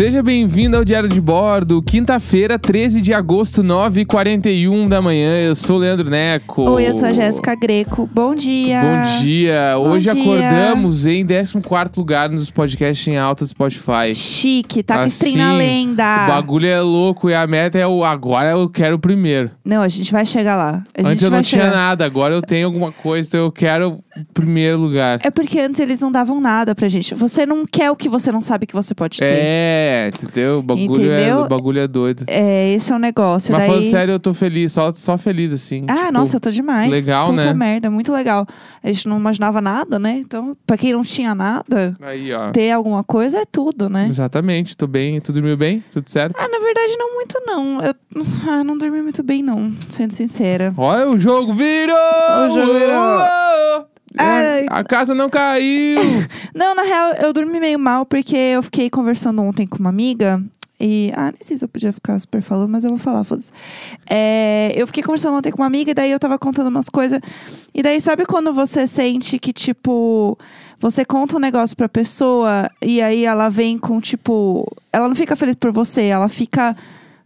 Seja bem-vindo ao Diário de Bordo, quinta-feira, 13 de agosto, 9h41 da manhã. Eu sou o Leandro Neco. Oi, eu sou a Jéssica Greco. Bom dia. Bom dia. Bom Hoje dia. acordamos em 14 lugar nos podcasts em alta do Spotify. Chique, tá com Assim, na lenda. O bagulho é louco e a meta é o agora eu quero o primeiro. Não, a gente vai chegar lá. A Antes eu não tinha chegar. nada, agora eu tenho alguma coisa, então eu quero o primeiro lugar. É porque antes eles não davam nada pra gente. Você não quer o que você não sabe que você pode ter. É, entendeu? O bagulho, é, Entendeu? o bagulho é doido. É, esse é o negócio. Mas Daí... falando sério, eu tô feliz, só, só feliz assim. Ah, Tipo, nossa, eu tô demais. legal, Puta né? merda, muito legal. A gente não imaginava nada, né? Então, pra quem não tinha nada, Aí, ó. ter alguma coisa é tudo, né? Exatamente, tô bem. Tu dormiu bem? Tudo certo? Ah, na verdade, não muito, não. Eu ah, não dormi muito bem, não, sendo sincera. Olha, o jogo virou! O jogo virou. Uou! Ai. A casa não caiu! Não, na real, eu dormi meio mal porque eu fiquei conversando ontem com uma amiga. E. Ah, nem sei se eu podia ficar super falando, mas eu vou falar, foda-se. É, eu fiquei conversando ontem com uma amiga e daí eu tava contando umas coisas. E daí, sabe quando você sente que, tipo, você conta um negócio pra pessoa e aí ela vem com, tipo. Ela não fica feliz por você, ela fica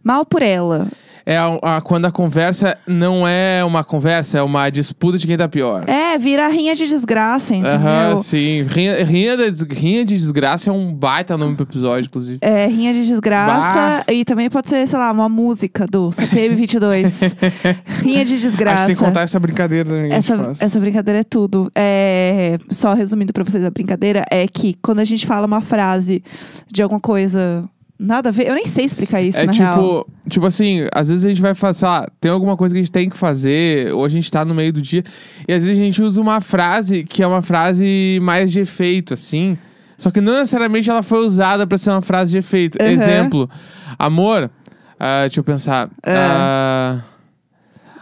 mal por ela. É a- a- quando a conversa não é uma conversa, é uma disputa de quem tá pior. É, vira rinha de desgraça, entendeu? Aham, sim. Rinha, rinha, des- rinha de desgraça é um baita nome pro episódio, inclusive. É, rinha de desgraça. E também pode ser, sei lá, uma música do CPM 22. rinha de desgraça. Acho que tem que contar essa brincadeira também. Essa, essa brincadeira é tudo. É, só resumindo pra vocês a brincadeira, é que quando a gente fala uma frase de alguma coisa nada a ver, eu nem sei explicar isso, É na tipo, real. tipo assim, às vezes a gente vai sei lá, tem alguma coisa que a gente tem que fazer, ou a gente tá no meio do dia, e às vezes a gente usa uma frase que é uma frase mais de efeito, assim. Só que não necessariamente ela foi usada pra ser uma frase de efeito. Uhum. Exemplo, amor, ah, deixa eu pensar. ah,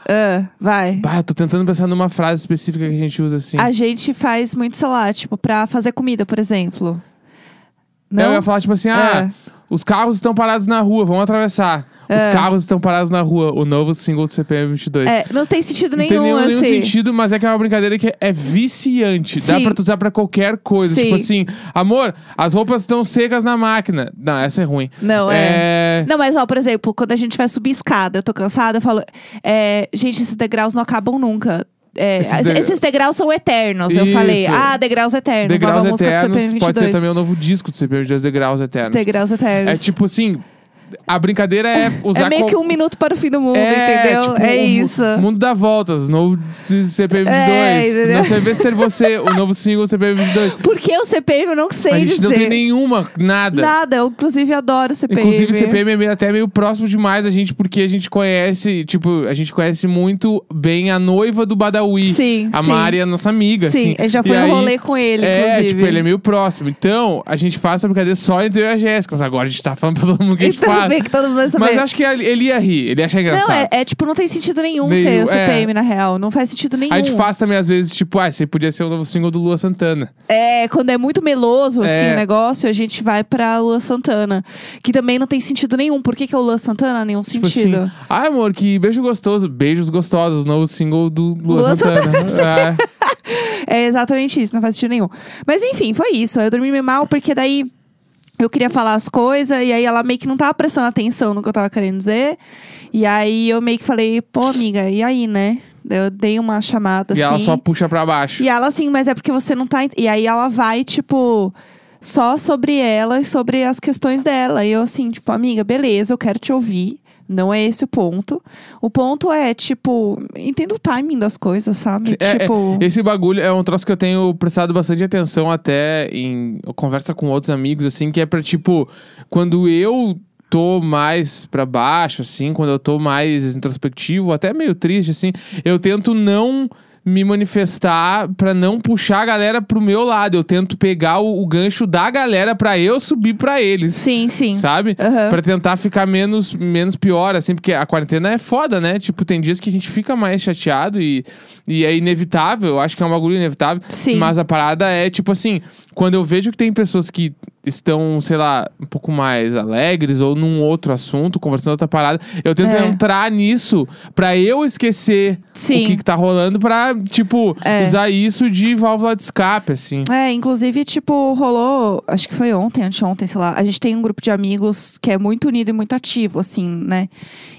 Ah, vai. bah, eu tô tentando pensar numa frase específica que a gente usa assim. A gente faz muito, sei lá, tipo, pra fazer comida, por exemplo. Eu Não? ia falar, tipo assim, ah, os carros estão parados na rua, vamos atravessar. Os É. carros estão parados na rua, o novo single do CPM 22. É, não tem sentido Não nenhum, tem nenhum, nenhum assim. sentido, mas é que é uma brincadeira que é viciante. Dá Sim. pra tu usar pra qualquer coisa. Sim. Tipo assim, amor, as roupas estão secas na máquina. Não, essa é ruim. Não, é. É. Não, mas ó, por exemplo, quando a gente vai subir escada, eu tô cansada, eu falo, é, gente, esses degraus não acabam nunca. É, Esses de- esses degraus são eternos. Eu Isso. falei, ah, degraus eternos. Degraus nova música do Eternos pode 22. ser também o novo disco do CPM 22, Degraus Eternos. Degraus eternos. É tipo assim, a brincadeira é usar É meio que um minuto para o fim do mundo, É, entendeu? tipo, é o isso. Mundo dá voltas, novo CPM 22. É, entendeu? Não sei ter você, o novo single do CPM 22. Por que o CPM eu não sei A gente dizer. não tem nenhuma, nada. Nada, eu inclusive adoro CPM. Inclusive, o CPM é meio- até meio próximo demais a gente, porque a gente conhece, tipo, a gente conhece muito bem a noiva do Badawi. Sim, A sim. Mari é nossa amiga, Sim, assim. já foi aí- rolê com ele, É, inclusive. tipo, ele é meio próximo. Então, a gente faz essa brincadeira só entre eu e a Jéssica. Mas agora a gente tá falando pra todo mundo que a gente Bem que todo mundo vai saber. Mas acho que ele ia rir, ele ia achar engraçado. Não, é, é tipo, não tem sentido nenhum Meio- ser o é. CPM, na real. Não faz sentido nenhum. A gente faz também, às vezes, tipo, ah, você podia ser o novo single do Lua Santana. É, quando é muito meloso, assim, É. o negócio, a gente vai pra Lua Santana. Que também não tem sentido nenhum. Por que, que é o Lua Santana? Nenhum Tipo sentido. assim, ah, amor, que beijo gostoso. Beijos gostosos, novo single do Lua, Lua Santana. É. É exatamente isso, não faz sentido nenhum. Mas enfim, foi isso. Eu dormi mal, porque daí eu queria falar as coisas, e aí ela meio que não tava prestando atenção no que eu tava querendo dizer. E aí eu meio que falei, pô, amiga, e aí, né? Eu dei uma chamada E assim. ela só puxa pra baixo. E ela assim, mas é porque você não tá. ent-" E aí ela vai, tipo, só sobre ela e sobre as questões dela. E eu assim, tipo, amiga, beleza, eu quero te ouvir. Não é esse o ponto. O ponto é, tipo, entenda o timing das coisas, sabe? É, é, tipo. Esse bagulho é um troço que eu tenho prestado bastante atenção até em conversa com outros amigos, assim, que é pra, tipo, quando eu tô mais pra baixo, assim, quando eu tô mais introspectivo, até meio triste, assim, eu tento não me manifestar pra não puxar a galera pro meu lado. Eu tento pegar o, o gancho da galera pra eu subir pra eles. Sim, sim. Sabe? Aham. Pra tentar ficar menos, menos pior, assim, porque a quarentena é foda, né? Tipo, tem dias que a gente fica mais chateado e, e é inevitável. Eu acho que é um bagulho inevitável. Sim. Mas a parada é, tipo assim, quando eu vejo que tem pessoas que estão, sei lá, um pouco mais alegres ou num outro assunto, conversando outra parada. Eu tento É. entrar nisso pra eu esquecer Sim. o que, que tá rolando pra, tipo, É. usar isso de válvula de escape, assim. É, inclusive, tipo, rolou, acho que foi ontem, anteontem, sei lá. A gente tem um grupo de amigos que é muito unido e muito ativo, assim, né?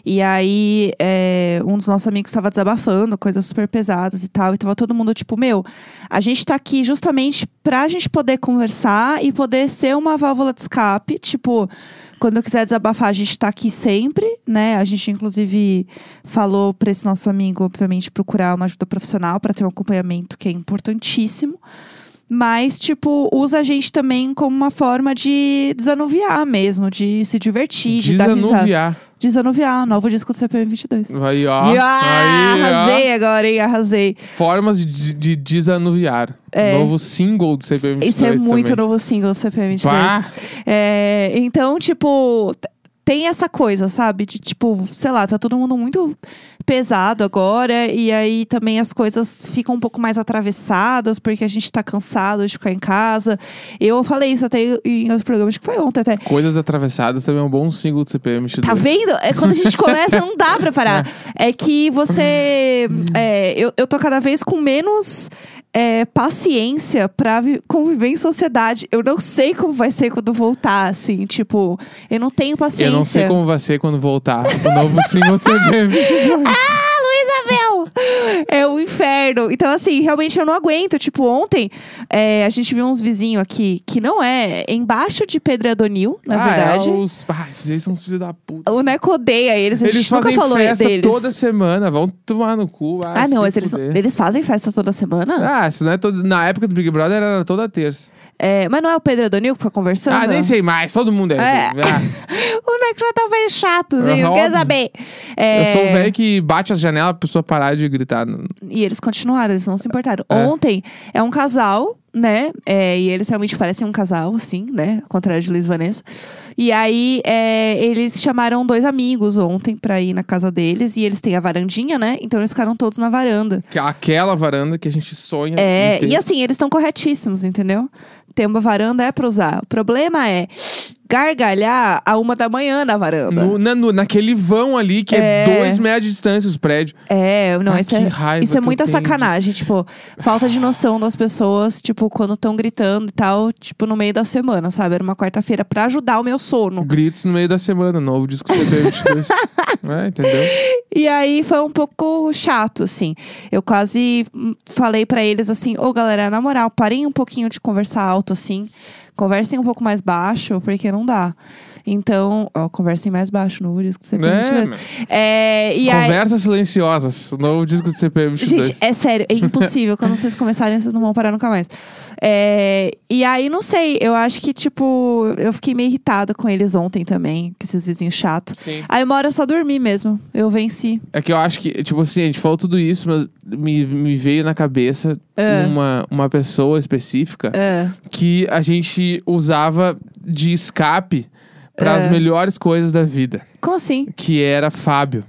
E aí, é, um dos nossos amigos estava desabafando, coisas super pesadas e tal. E tava todo mundo, tipo, meu, a gente tá aqui justamente pra gente poder conversar e poder ser uma válvula de escape. Tipo, quando eu quiser desabafar, a gente tá aqui sempre, né? A gente, inclusive, falou pra esse nosso amigo, obviamente, procurar uma ajuda profissional para ter um acompanhamento que é importantíssimo. Mas, tipo, usa a gente também como uma forma de desanuviar mesmo, de se divertir, de dar risada. Desanuviar. Novo disco do CPM 22. Aí, ó. E, ah, Aí, ó. arrasei agora, hein? Arrasei. Formas de, de desanuviar. É. Novo single do CPM 22 Isso é muito também. novo single do CPM 22. Pá. É, então, tipo, tem essa coisa, sabe? De tipo, sei lá, tá todo mundo muito pesado agora. E aí também as coisas ficam um pouco mais atravessadas, porque a gente tá cansado de ficar em casa. Eu falei isso até em outros programas, que foi ontem até. Coisas Atravessadas também é um bom single do CPM 22. Tá vendo? É quando a gente começa, não dá pra parar. É que você. é, eu, eu tô cada vez com menos. É, paciência pra vi- conviver em sociedade. Eu não sei como vai ser quando voltar, assim. Tipo, eu não tenho paciência. Eu não sei como vai ser quando voltar o novo single do CPM 22. Isabel! É o inferno. Então, assim, realmente eu não aguento. Tipo, ontem é, a gente viu uns vizinhos aqui que não é embaixo de Pedro Adonil, na ah, verdade. É os... Ah, esses são os filhos da puta. O Neco odeia eles. A Eles gente nunca fazem falou festa deles. toda semana. Vão tomar no cu. vai Ah, não, mas eles, eles fazem festa toda semana? Ah, isso não é todo... Na época do Big Brother era toda terça. É, mas não é o Pedro Adonil que fica conversando? Ah, nem sei mais. Todo mundo é. É. Ah, O Neco já tá meio chato, assim, não quer saber. É, Eu sou o velho que bate as janelas pra pessoa parar de gritar. E eles continuaram, eles não se importaram. É. Ontem é um casal, né? É, e eles realmente parecem um casal, assim, né? Ao contrário de Luiz e Vanessa. E aí, é, eles chamaram dois amigos ontem pra ir na casa deles. E eles têm a varandinha, né? Então eles ficaram todos na varanda. Que é Aquela varanda que a gente sonha. É, em ter. e assim, eles estão corretíssimos, entendeu? Ter uma varanda é pra usar. O problema é gargalhar a uma da manhã na varanda. No- na- no- naquele vão ali, que é, É. dois metros de distância os prédios. É, não, Ah, isso é, isso é muita tenho de- sacanagem. Tipo, falta de noção das pessoas, tipo, quando estão gritando e tal, tipo, no meio da semana, sabe? Era uma quarta-feira pra ajudar o meu sono. Gritos no meio da semana, novo disco CP22. é, entendeu? E aí foi um pouco chato, assim. Eu quase hum, falei pra eles assim: ô galera, na moral, parem um pouquinho de conversar alto, assim. Conversem um pouco mais baixo, porque não dá. Então, ó, conversem mais baixo no disco do CP22. É. É, e aí, Conversas silenciosas, novo disco do CP22. Gente, é sério, é impossível. Quando vocês começarem, vocês não vão parar nunca mais. É, e aí, não sei, eu acho que, tipo, eu fiquei meio irritada com eles ontem também, com esses vizinhos chatos. Sim. Aí uma hora eu só dormi mesmo. Eu venci. É que eu acho que, tipo assim, a gente falou tudo isso, mas me, me veio na cabeça É. uma, uma pessoa específica É. que a gente usava de escape para as É. melhores coisas da vida, Como assim? que era Fábio.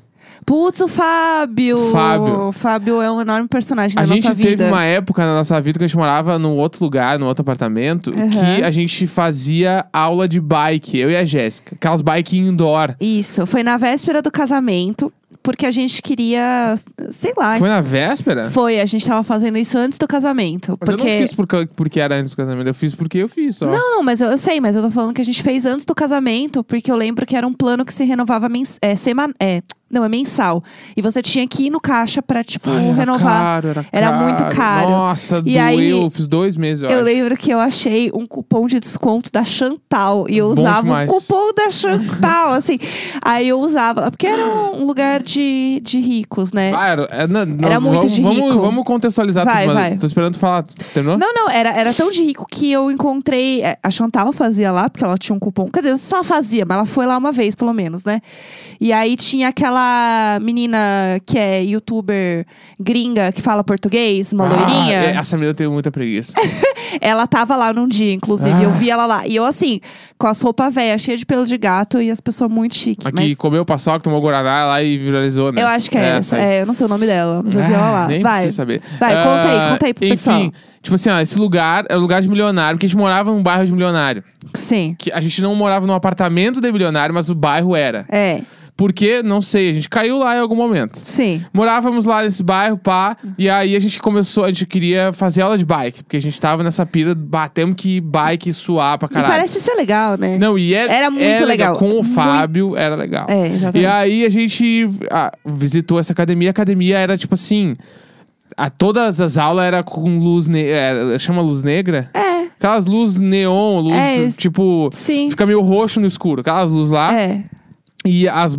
Putz, o Fábio! Fábio. O Fábio é um enorme personagem A da gente nossa teve vida. uma época na nossa vida que a gente morava num outro lugar, num outro apartamento, Uhum. que a gente fazia aula de bike, eu e a Jéssica. Aquelas bike indoor. Isso, foi na véspera do casamento, porque a gente queria, sei lá, Foi na véspera? foi, a gente tava fazendo isso antes do casamento. Mas porque eu não fiz porque, porque era antes do casamento, eu fiz porque eu fiz só. Não, não, mas eu, eu sei, mas eu tô falando que a gente fez antes do casamento, porque eu lembro que era um plano que se renovava mens é, seman é, não, é mensal. E você tinha que ir no caixa pra, tipo, Ai, era renovar. Caro, era, Era caro. muito caro. Nossa, E doeu. aí, eu fiz dois meses, eu, Eu lembro que eu achei um cupom de desconto da Chantal. E eu Bom usava demais. o cupom da Chantal, assim. Aí eu usava. Porque era um lugar de, de ricos, né? Ah, era, é, não, Era muito vamos, de vamos, rico. vamos contextualizar Vai, tudo, vai. tô esperando tu falar. Terminou? Não, não, era, era tão de rico que eu encontrei. é, A Chantal fazia lá, porque ela tinha um cupom. Quer dizer, eu só fazia, mas ela foi lá uma vez, pelo menos, né? E aí tinha aquela menina que é youtuber gringa que fala português, uma Ah, loirinha. é, essa menina eu tenho muita preguiça. Ela tava lá num dia, inclusive. Ah. Eu vi ela lá. E eu, assim, com as roupas velhas, cheias de pelo de gato e as pessoas muito chiques. Aqui Mas comeu paçoca, tomou guaraná lá e viralizou, né? eu acho que é essa. aí. É, eu não sei o nome dela, mas eu vi ela Ah, lá. Nem Vai. saber. Vai, conta aí, Ah, conta aí pro Enfim, pessoal. tipo assim, ó, esse lugar é um lugar de milionário, porque a gente morava num bairro de milionário. Sim. Que a gente não morava num apartamento de milionário, mas o bairro era. É, Porque, não sei, a gente caiu lá em algum momento. sim. Morávamos lá nesse bairro, pá, e aí a gente começou, a gente queria fazer aula de bike, porque a gente tava nessa pira, batemos que bike suar pra E caralho. parece ser legal, né? Não, e é, Era muito é legal. Com o Muito- Fábio, era legal. É, exatamente. E aí a gente ah, visitou essa academia. A academia era tipo assim. A, todas as aulas era com luz. Ne era- chama luz negra? É, Aquelas luzes neon, luz É, tipo. sim. Fica meio roxo no escuro. Aquelas luzes lá. É. E as,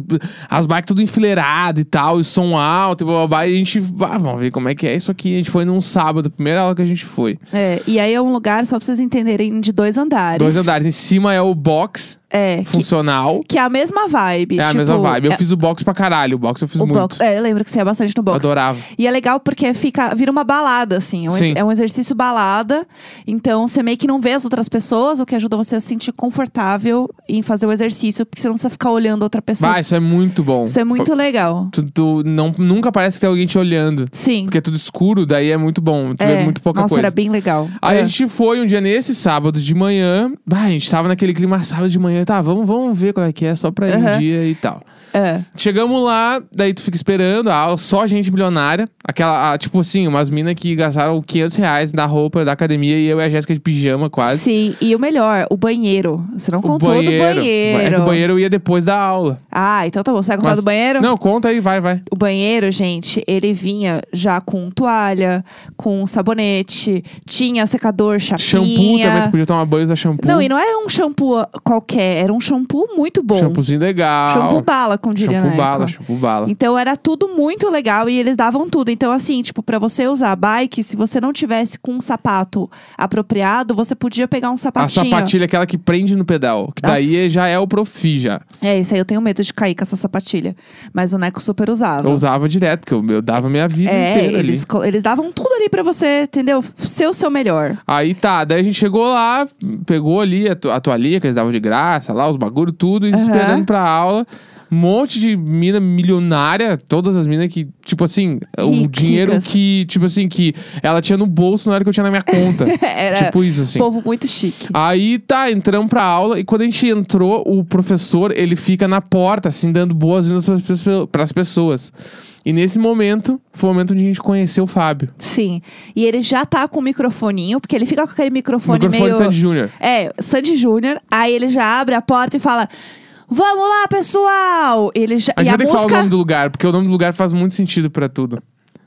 as bikes tudo enfileirado e tal, e som alto, e blá, blá, blá, e a gente, ah, vamos ver como é que é isso aqui. A gente foi num sábado, primeira aula que a gente foi. É, e aí é um lugar, só pra vocês entenderem, de dois andares. Dois andares. Em cima é o box É, que, funcional. que é a mesma vibe. É a tipo, mesma vibe. Eu é- fiz o box pra caralho. O box eu fiz o muito. box. É, eu lembro que você ia bastante no box. adorava. E é legal porque fica, vira uma balada, assim. É um, é um exercício balada. Então, você meio que não vê as outras pessoas, o que ajuda você a se sentir confortável em fazer o exercício, porque você não precisa ficar olhando outra pessoa. Vai, isso é muito bom. Isso é muito legal. Tu, tu não, nunca parece que tem alguém te olhando. Sim. Porque é tudo escuro, daí é muito bom. Tu é. vê muito pouca Nossa, coisa. era bem legal. Aí É. a gente foi um dia nesse sábado de manhã. Bah, a gente tava naquele clima sábado de manhã. Tá, vamos, vamos ver qual é que é, só pra ir um dia e tal. É. Chegamos lá, daí tu fica esperando a aula, só gente milionária. Aquela, tipo assim, umas minas que gastaram 500 reais na roupa da academia e eu e a Jéssica de pijama quase. Sim, e o melhor, o banheiro. Você não O contou do É banheiro. que o banheiro eu ia depois da aula. Ah, então tá bom. Você vai contar Mas- do banheiro? Não, conta aí, vai, vai. O banheiro, gente, ele vinha já com toalha, com sabonete, tinha secador, chapinha. Shampoo também, tu podia tomar banho usar shampoo. Não, e não é um shampoo qualquer, era um shampoo muito bom. Shampoozinho legal. Shampoo bala, como diria Shampoo na bala, época. shampoo bala. Então era tudo muito legal e eles davam tudo. Então, assim, tipo, pra você usar a bike, se você não tivesse com um sapato apropriado, você podia pegar um A sapatinho. sapatilha é aquela que prende no pedal. Que daí já é o profi já. É, isso aí eu tenho medo de cair com essa sapatilha. Mas o Neco super usava. Eu usava direto, que eu, eu dava minha vida É, inteira ali. eles, co- eles davam tudo ali pra você, entendeu? Ser o seu melhor. Aí tá, daí a gente chegou lá, pegou ali a, to a toalhinha que eles davam de graça, lá, os bagulho, tudo, e Aham. esperando pra aula. Um monte de mina milionária, todas as minas que, tipo assim, o Ricas. dinheiro que, tipo assim, que ela tinha no bolso não era que eu tinha na minha conta. Era tipo isso, assim. povo muito chique. Aí tá, entramos pra aula e quando a gente entrou, o professor, ele fica na porta, assim, dando boas-vindas pras, pras pessoas. E nesse momento, foi o momento onde a gente conheceu o Fábio. Sim. E ele já tá com o microfoninho, porque ele fica com aquele O microfone, microfone meio. Sandy Júnior. É, Sandy Júnior. Aí ele já abre a porta e fala: Vamos lá, pessoal! Ele já... A e gente a vai que música. falar o nome do lugar, porque o nome do lugar faz muito sentido pra tudo.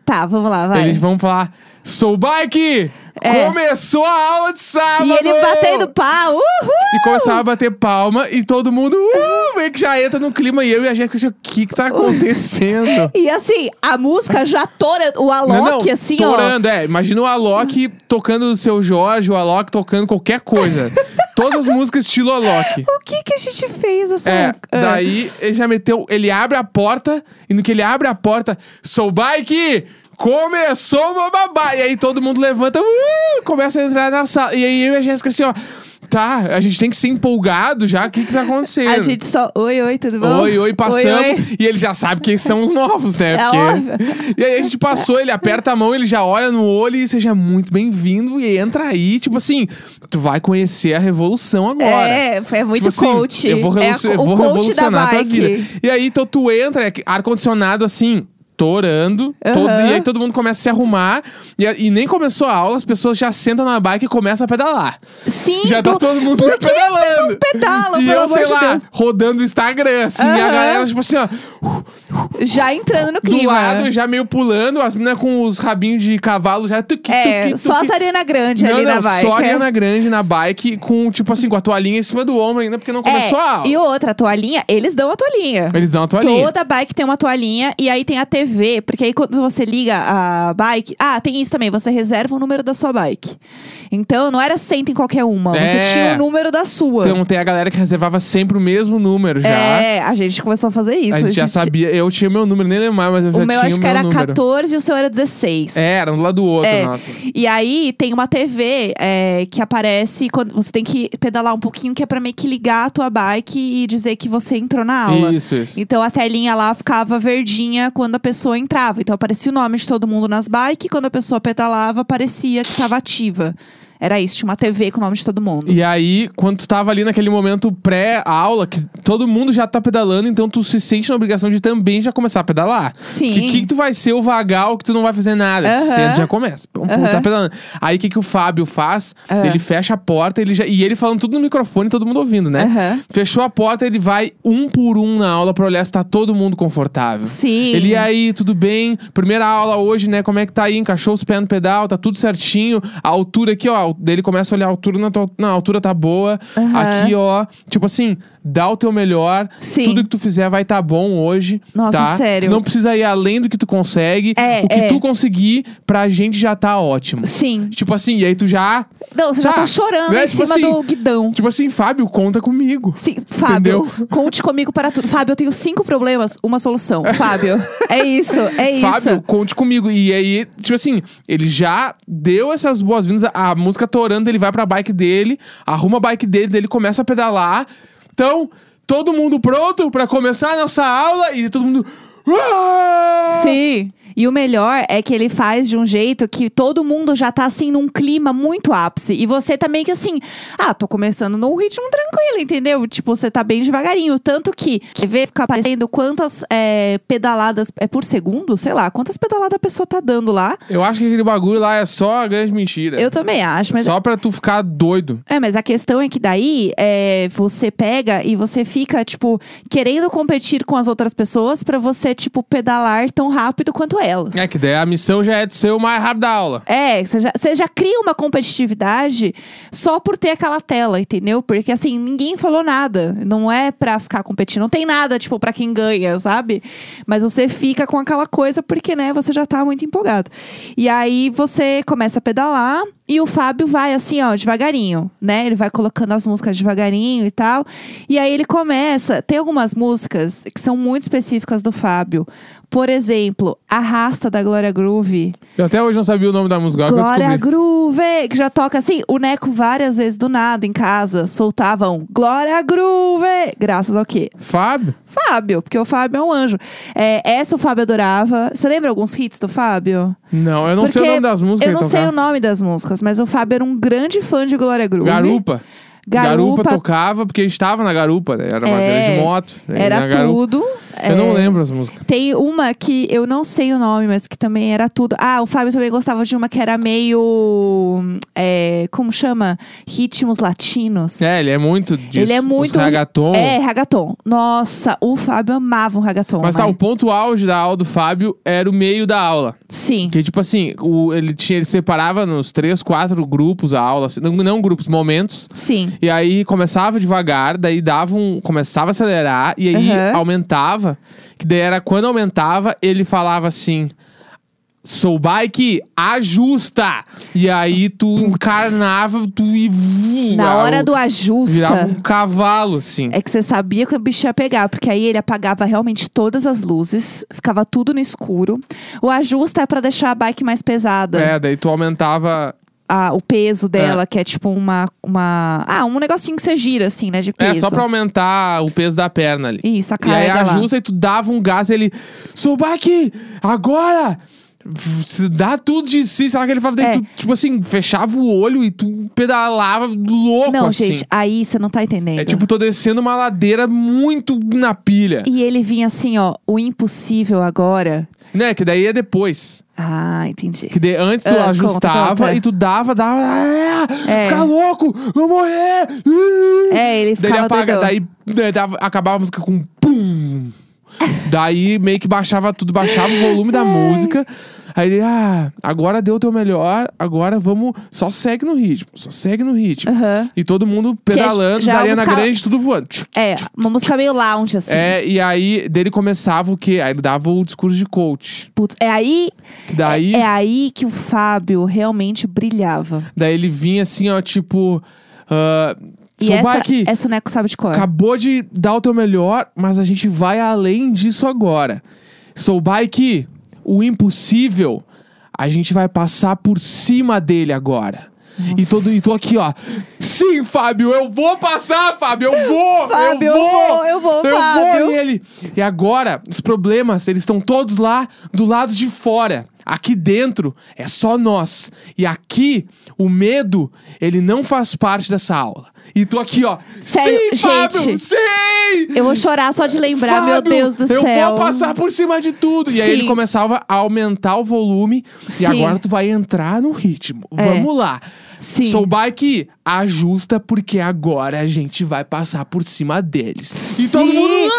Tá, vamos lá, vai. Eles vão falar: Sou Bike! É. Começou a aula de sábado! E ele batendo pau. Uhul! E começava a bater palma e todo mundo, uh, meio que já entra no clima. E eu e a Jéssica, assim, o que que tá acontecendo? E assim, a música já tora o Alok, assim, ó. torando, é. Imagina o Alok tocando o seu Jorge, o Alok tocando qualquer coisa. Todas as músicas estilo Alok. O que que a gente fez essa É? Ah. daí ele já meteu. Ele abre a porta, e no que ele abre a porta, sou bike! Começou o bababá! E aí todo mundo levanta, uh, começa a entrar na sala. E aí eu e a Jéssica assim, ó. Tá, a gente tem que ser empolgado já. O que que tá acontecendo? A gente só. Oi, oi, tudo bom? Oi, oi, passamos. Oi, oi. E ele já sabe quem são os novos, né? É Porque- óbvio. E aí a gente passou, ele aperta a mão, ele já olha no olho e seja muito bem-vindo. E entra aí, tipo assim, tu vai conhecer a revolução agora. É, é muito Tipo assim, coach. Eu vou, é a- eu o vou revolucionar da a tua vida. E aí, então tu entra, é ar-condicionado assim. Torando, todo- Aham. e aí todo mundo começa a se arrumar, e, e nem começou a aula, as pessoas já sentam na bike e começam a pedalar. Sim, Já tá todo mundo Por que as pedalando. pessoas pedalam, e eu, sei de lá, Deus? rodando o Instagram, assim, e a galera, tipo assim, ó, Já entrando no do clima. lado, já meio pulando, as meninas com os rabinhos de cavalo já tuqui, É, tuqui, só tuqui. a Ariana Grande Não, ali não, na bike. só a é. Ariana Grande na bike, com, tipo assim, com a toalhinha em cima do ombro ainda, porque não começou é, a aula. E outra, a toalhinha, eles dão a toalhinha. Eles dão a toalhinha. Toda bike tem uma toalhinha e aí tem a TV Porque aí quando você liga a bike. Ah, tem isso também, você reserva o número da sua bike. Então não era senta em qualquer uma, É. você tinha o número da sua. Então tem a galera que reservava sempre o mesmo número já. É, a gente começou a fazer isso. a gente já sabia. Eu tinha meu número, nem lembro mais, mas eu já O meu tinha acho o que era número. 14 e o seu era 16. É, era um lado do outro, É. nossa. E aí tem uma TV é, que aparece quando você tem que pedalar um pouquinho, que é pra meio que ligar a tua bike e dizer que você entrou na aula. Isso, isso. Então a telinha lá ficava verdinha quando a pessoa entrava. Então aparecia o nome de todo mundo nas bikes, quando a pessoa pedalava, parecia que estava ativa. Era isso, tinha uma TV com o nome de todo mundo. E aí, quando tu tava ali naquele momento pré-aula, que todo mundo já tá pedalando, então tu se sente na obrigação de também já começar a pedalar. Sim. Que, que que tu vai ser o vagal que tu não vai fazer nada? Tu Aham. senta e já começa. Pum, pum, Aham. tá pedalando. Aí o que, que o Fábio faz? Ah. Ele fecha a porta ele já, e ele falando tudo no microfone, todo mundo ouvindo, né? Fechou a porta, ele vai um por um na aula pra olhar se tá todo mundo confortável. Sim. Ele, aí, tudo bem? Primeira aula hoje, né? Como é que tá aí? Encaixou os pés no pedal, tá tudo certinho. A altura aqui, ó. Daí ele começa a olhar a altura, na, tua, na altura tá boa. Aham. Aqui, ó. Tipo assim, dá o teu melhor. Sim. Tudo que tu fizer vai tá bom hoje. Nossa, tá? sério. Tu não precisa ir além do que tu consegue. É, o que é. tu conseguir, pra gente já tá ótimo. Sim. Tipo assim, e aí tu já. Não, você já Tá. tá chorando Né? em Tipo cima assim, do guidão. Tipo assim, Fábio, conta comigo. Sim, Fábio, Entendeu? conte comigo para tudo. Fábio, eu tenho cinco problemas, uma solução. Fábio, é isso, é isso. Fábio, conte comigo. E aí, tipo assim, ele já deu essas boas-vindas, a, música torando, ele vai pra bike dele, arruma a bike dele, ele começa a pedalar. Então, todo mundo pronto pra começar a nossa aula e todo mundo. Sim. E o melhor é que ele faz de um jeito que todo mundo já tá assim num clima muito ápice. E você tá meio que assim, ah, tô começando num ritmo tranquilo, entendeu? Tipo, você tá bem devagarinho. Tanto que vê ficar aparecendo quantas é, pedaladas é por segundo, sei lá, quantas pedaladas a pessoa tá dando lá. Eu acho que aquele bagulho lá é só a grande mentira. Eu também acho, mas Só pra tu ficar doido. É, mas a questão é que daí é, você pega e você fica, tipo, querendo competir com as outras pessoas pra você, tipo, pedalar tão rápido quanto elas. É que daí a missão já é de ser o mais rápido da aula. É, você já, você já cria uma competitividade só por ter aquela tela, entendeu? Porque assim, ninguém falou nada. Não é pra ficar competindo. Não tem nada, tipo, pra quem ganha, sabe? Mas você fica com aquela coisa porque, né, você já tá muito empolgado. E aí você começa a pedalar e o Fábio vai assim, ó, devagarinho, né? Ele vai colocando as músicas devagarinho e tal. E aí ele começa. Tem algumas músicas que são muito específicas do Fábio. Por exemplo, Arrasta da Glória Groove. Eu até hoje não sabia o nome da música, Glória. Groove! Que já toca assim. O Neco várias vezes do nada em casa soltavam Glória Groove! Graças ao quê? Fábio? Fábio, porque o Fábio é um anjo. É, essa o Fábio adorava. Você lembra alguns hits do Fábio? Não, eu não sei o Porque nome das músicas Eu não sei o nome das músicas, mas o Fábio era um grande fã de Glória Groove. Garupa. Garupa. tocava porque a gente tava na garupa, né? Era uma É, grande moto. Na Era garupa- Eu não É, lembro as músicas. Tem uma que eu não sei o nome, mas que também era tudo. Ah, o Fábio também gostava de uma que era meio. é, como chama? Ritmos latinos. É, ele é muito disso. Ele é Os muito. ragaton. É, ragaton. Nossa, o Fábio amava um ragaton. Mas tá, né? o ponto auge da aula do Fábio era o meio da aula. Sim. Que tipo assim, o, ele, tinha, ele separava nos três, quatro grupos a aula. assim, Não, não grupos, momentos. Sim. E aí começava devagar, daí dava um. Começava a acelerar, e aí Aham. aumentava. Que daí era quando aumentava, ele falava assim. Sou bike, ajusta! E aí tu encarnava, tu e. Na hora do ajusta. Virava um cavalo, assim. É que você sabia que o bicho ia pegar, porque aí ele apagava realmente todas as luzes, ficava tudo no escuro. O ajusta é pra deixar a bike mais pesada. É, daí tu aumentava. A- o peso dela, que é tipo uma, uma. Ah, um negocinho que você gira, assim, né? De peso. É, só pra aumentar o peso da perna ali. Isso, a E aí carga lá. ajusta e tu dava um gás e ele. Sou bike! Agora! Dá tudo de si, sabe que ele falava? É. Daí tu, tipo assim, fechava o olho e tu pedalava louco Não, assim. gente, aí você não tá entendendo. É tipo, tô descendo uma ladeira muito na pilha. E ele vinha assim, ó, o impossível agora. Né? Que daí é depois. Ah, entendi. Que daí antes tu Ah, conta, ajustava conta. e tu dava, dava. Ah, É. Ficar louco! Vou morrer! É, ele Daí ficava apaga, doidão. daí né, dava- acabava a música com pum. daí meio que baixava tudo, baixava o volume da música. Aí ele, ah, agora deu o teu melhor, agora vamos. Só segue no ritmo, só segue no ritmo. Aham. E todo mundo é- pedalando, já é Ariana música- Grande, tudo voando. É, uma música meio lounge, assim. É, e aí dele começava o quê? Aí ele dava o discurso de coach. Putz, é aí, Que daí, é aí que o Fábio realmente brilhava. daí ele vinha assim, ó, tipo. ah, E Sou essa, bike, essa o Neco sabe de cor. acabou de dar o teu melhor, mas a gente vai além disso agora. Sou bike, o impossível, a gente vai passar por cima dele agora. E todo e tô aqui, ó. Sim, Fábio, eu vou passar, Fábio, eu vou! Fábio, eu eu vou! vou, eu vou, eu Fábio. vou! E ele. E agora, os problemas, eles estão todos lá do lado de fora. Aqui dentro é só nós. E aqui, o medo, ele não faz parte dessa aula. E tô aqui, ó. Sério, sim, Fábio! gente. Sim! Eu vou chorar só de lembrar, meu Fábio, Deus do eu céu. vou passar por cima de tudo. E aí ele começava a aumentar o volume. Sim. E agora tu vai entrar no ritmo. É. Vamos lá. Sim. Sou bike, ajusta, porque agora a gente vai passar por cima deles. E todo mundo.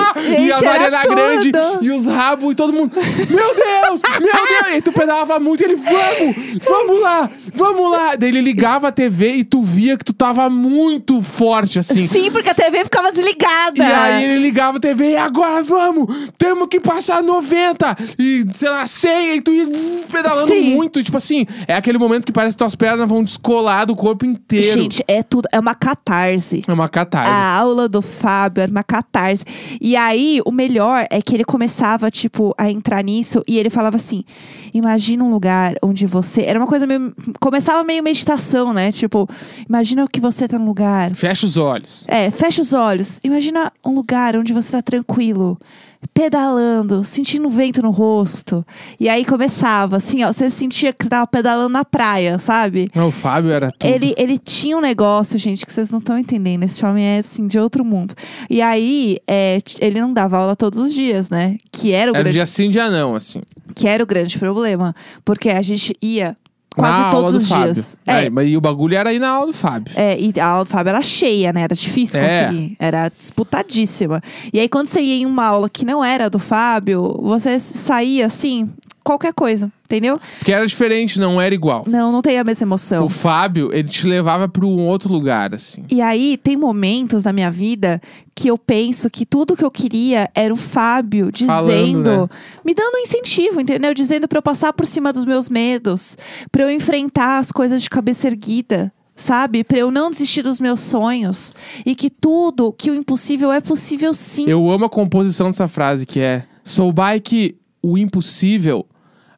"Ah!" e Gente, a Mariana tudo. Grande e os rabos e todo mundo. Meu Deus! Meu Deus! E tu pedalava muito e ele, vamos! Vamos lá! Vamos lá! Daí ele ligava a TV e tu via que tu tava muito forte assim. Sim, porque a TV ficava desligada. E aí ele ligava a TV e agora vamos! Temos que passar 90! E, sei lá, 100! E tu ia pedalando Sim. muito. Tipo assim, é aquele momento que parece que tuas pernas vão descolar do corpo inteiro. Gente, é tudo, é uma catarse. é uma catarse. A aula do Fábio era uma catarse. E aí, o melhor é que ele começava, tipo, a entrar nisso e ele falava assim: imagina um lugar onde você. Era uma coisa meio. Começava meio meditação, né? Tipo, imagina que você tá num lugar. Fecha os olhos. É, fecha os olhos. Imagina um lugar onde você tá tranquilo, pedalando, sentindo o vento no rosto. E aí começava, assim, ó, você sentia que tava pedalando na praia, sabe? Não, o Fábio era tudo. Ele, ele tinha um negócio, gente, que vocês não estão entendendo. Esse homem é, assim, de outro mundo. E aí, é, ele não dava aula todos os dias, né? Que era o, Era grande, dia sim, dia não, assim. que era o grande problema. Porque a gente ia quase na todos do os Fábio. dias. É, É, mas e o bagulho era ir na aula do Fábio. é, e a aula do Fábio era cheia, né? Era difícil É. conseguir. Era disputadíssima. E aí, quando você ia em uma aula que não era do Fábio, você saía assim, qualquer coisa, entendeu? Porque era diferente, não era igual. Não, não tem a mesma emoção. O Fábio, ele te levava pra um outro lugar, assim. E aí, tem momentos na minha vida que eu penso que tudo que eu queria era o Fábio dizendo, Falando, né? me dando um incentivo, entendeu? Dizendo pra eu passar por cima dos meus medos, pra eu enfrentar as coisas de cabeça erguida. Sabe? Pra eu não desistir dos meus sonhos. E que tudo, que o impossível é possível sim. Eu amo a composição dessa frase, que é... Sou bike, o impossível,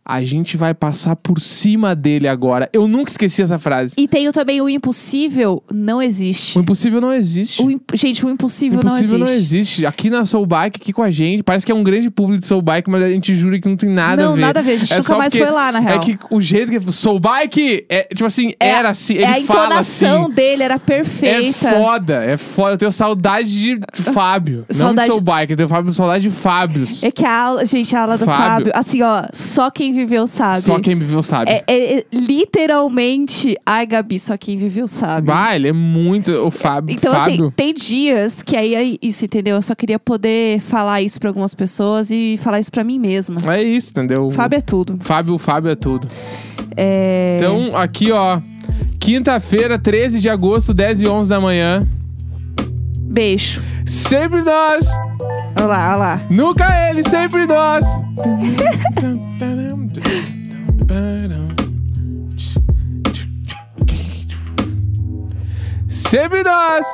a gente vai passar por cima dele agora. Eu nunca esqueci essa frase. E tenho também o impossível não existe. O impossível não existe. O imp- Gente, o impossível, O impossível não não existe. existe. Aqui na Soul Bike, aqui com a gente, parece que é um grande público de Soul Bike, mas a gente jura que não tem nada não, a ver. nada a ver. A gente É nunca mais foi lá, na real. É que o jeito que Soul Bike é, tipo assim, É- era assim, ele é a fala assim. entonação dele era É perfeita. foda, é foda. Eu tenho saudade de Fábio. Não Saudade- de Soul Bike, eu tenho Fábio- saudade de Fábios. É que a aula, gente, a aula do Fábio. Fábio, assim, ó, só quem viveu sabe. Só quem viveu sabe. É, é- é literalmente, ai, Gabi, só quem viveu sabe. Bah, ele é muito. O Fábio. Então, Fábio. assim, tem dias que aí é isso, entendeu? Eu só queria poder falar isso pra algumas pessoas e falar isso pra mim mesma. É isso, entendeu? Fábio é tudo. Fábio, Fábio é tudo. É... Então, aqui, ó. Quinta-feira, 13 de agosto, 10 e 11 da manhã. Beijo. Sempre nós! Olha lá, olha lá. Nunca ele, sempre nós! Sempre nós!